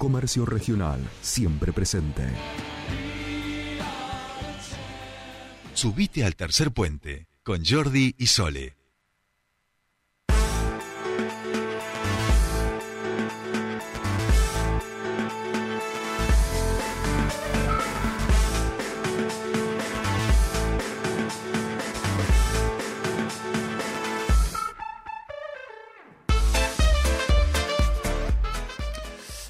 Comercio Regional, siempre presente. Subite al tercer puente con Jordi y Sole.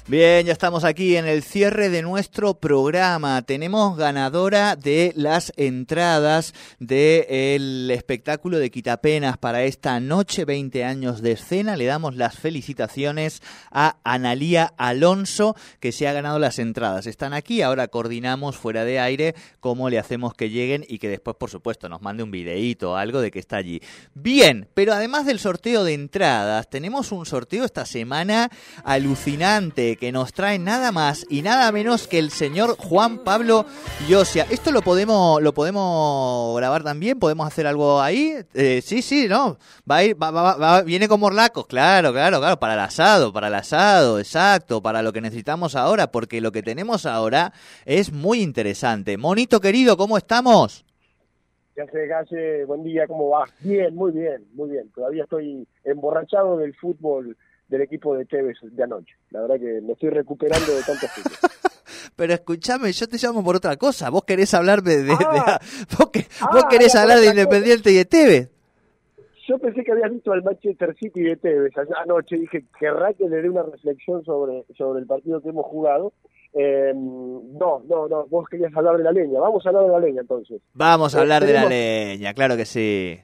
Bien, ya estamos aquí en el cierre de nuestro programa. Tenemos ganadora de las entradas del espectáculo de Quitapenas para esta noche, 20 años de escena. Le damos las felicitaciones a Analía Alonso, que se ha ganado las entradas. Están aquí, ahora coordinamos fuera de aire cómo le hacemos que lleguen y que después, por supuesto, nos mande un videíto o algo de que está allí. Bien, pero además del sorteo de entradas, tenemos un sorteo esta semana alucinante que nos trae nada más y nada menos que el señor Juan Pablo Yosia. ¿Esto lo podemos, lo podemos grabar también? ¿Podemos hacer algo ahí? Eh, sí, sí, ¿no? Va a ir, va, va, va, viene con morlacos, claro, claro, claro, para el asado, para el asado, exacto, para lo que necesitamos ahora, porque lo que tenemos ahora es muy interesante. Monito querido, ¿cómo estamos? ¿Qué hace, hace? Buen día, ¿cómo va? Bien, muy bien, muy bien. Todavía estoy emborrachado del fútbol del equipo de Tevez de anoche. La verdad que me estoy recuperando de tantos fútbol. Pero escúchame, yo te llamo por otra cosa. Vos querés hablar de... Ah. de- vos, que- Ah, vos querés hablar de. Independiente y de Tevez. Yo pensé que habías visto al Manchester City de Tevez anoche. Dije, querrá que le dé una reflexión sobre, sobre el partido que hemos jugado. Eh, no, no, no. Vos querías hablar de la leña. Vamos a hablar de la leña entonces. Vamos a hablar de la leña, claro que sí.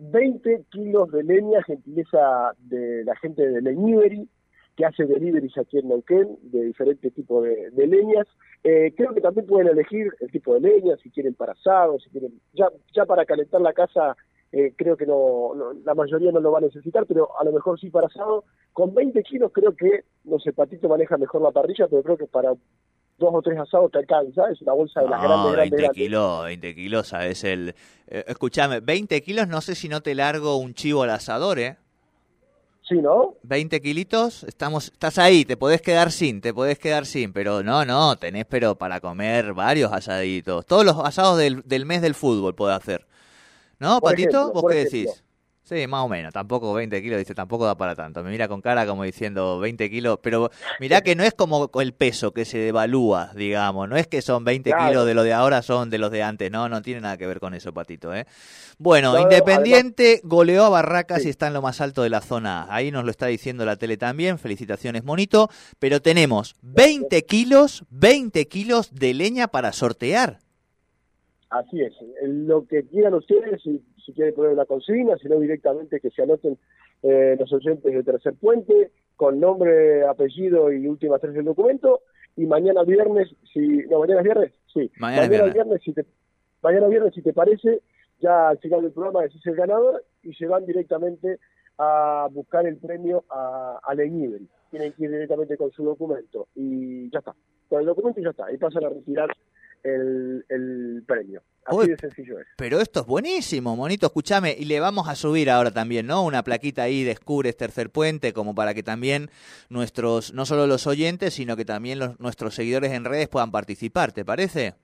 20 kilos de leña, gentileza de la gente de Leñiberi, que hace deliveries aquí en Neuquén, de diferentes tipos de, de leñas. Eh, creo que también pueden elegir el tipo de leña, si quieren para asado, si quieren... Ya, ya para calentar la casa, eh, creo que no, no- la mayoría no lo va a necesitar, pero a lo mejor sí para asado. Con 20 kilos creo que, no sé, Patito maneja mejor la parrilla, pero creo que para dos o tres asados te alcanza. Es una bolsa de las No, grandes, 20 grandes, kilos, 20 kilos, sabes el... eh, escúchame, 20 kilos, no sé si no te largo un chivo al asador, ¿eh? Sí, ¿no? 20 kilitos, estamos, estás ahí, te podés quedar sin, te podés quedar sin, pero no, no, tenés pero para comer varios asaditos. Todos los asados del, del mes del fútbol podés hacer. ¿No, Por Patito? ejemplo, ¿Vos qué ejemplo. decís? Sí, más o menos, tampoco 20 kilos, dice, tampoco da para tanto. Me mira con cara como diciendo 20 kilos, pero mirá que no es como el peso que se devalúa, digamos, no es que son 20 Claro. kilos de lo de ahora, son de los de antes, no, no tiene nada que ver con eso, Patito, ¿eh? Bueno, No, no, Independiente goleó a Barracas Sí. y está en lo más alto de la zona A. Ahí nos lo está diciendo la tele también, felicitaciones, monito, pero tenemos 20 kilos, 20 kilos de leña para sortear. Así es. Lo que quieran ustedes, si, si quieren poner una consigna, si no directamente que se anoten eh, los oyentes de Tercer Puente, con nombre, apellido y últimas tres del documento. Y mañana viernes, si no, mañana es viernes, sí. Mañana es viernes. viernes, si te, mañana viernes, si te parece, ya al final del programa decís el ganador y se van directamente a buscar el premio a, a Leñibel. Tienen que ir directamente con su documento y ya está. Con el documento y ya está. Y pasan a retirar el, el premio. Así Uy, de sencillo es. Pero esto es buenísimo, monito, escúchame, y le vamos a subir ahora también, ¿no? Una plaquita ahí, descubres Tercer Puente, como para que también nuestros, no solo los oyentes, sino que también los, nuestros seguidores en redes puedan participar, ¿te parece?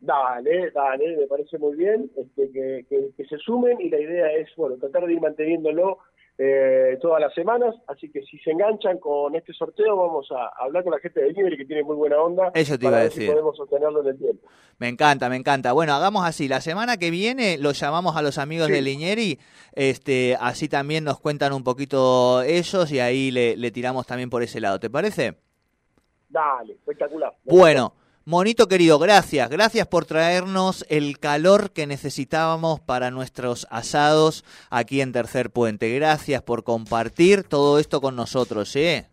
Dale, dale, me parece muy bien este, que, que- que se sumen y la idea es, bueno, tratar de ir manteniéndolo eh, todas las semanas, así que si se enganchan con este sorteo vamos a hablar con la gente de Libre que tiene muy buena onda Eso te para iba a ver si decir. podemos sostenerlo en el tiempo. Me encanta, me encanta. Bueno, hagamos así. La semana que viene los llamamos a los amigos Sí. de Liñeri. Este, así también nos cuentan un poquito ellos y ahí le, le tiramos también por ese lado. ¿Te parece? Dale, espectacular. Bueno, monito querido, gracias. Gracias por traernos el calor que necesitábamos para nuestros asados aquí en Tercer Puente. Gracias por compartir todo esto con nosotros, ¿eh?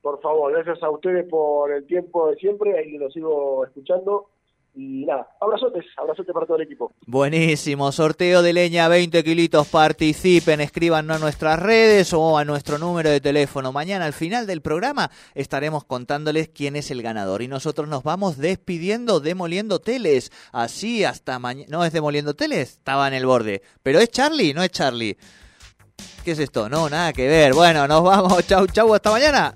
Por favor, gracias a ustedes por el tiempo de siempre, ahí lo sigo escuchando. Y nada, abrazotes, abrazotes para todo el equipo. Buenísimo, sorteo de leña 20 kilitos, participen, escríbanos a nuestras redes o a nuestro número de teléfono. Mañana al final del programa estaremos contándoles quién es el ganador y nosotros nos vamos despidiendo demoliendo teles. Así hasta mañana. No es demoliendo teles, estaba en el borde. Pero es Charlie, no es Charlie. ¿Qué es esto? No, nada que ver. Bueno, nos vamos. Chau, chau, hasta mañana.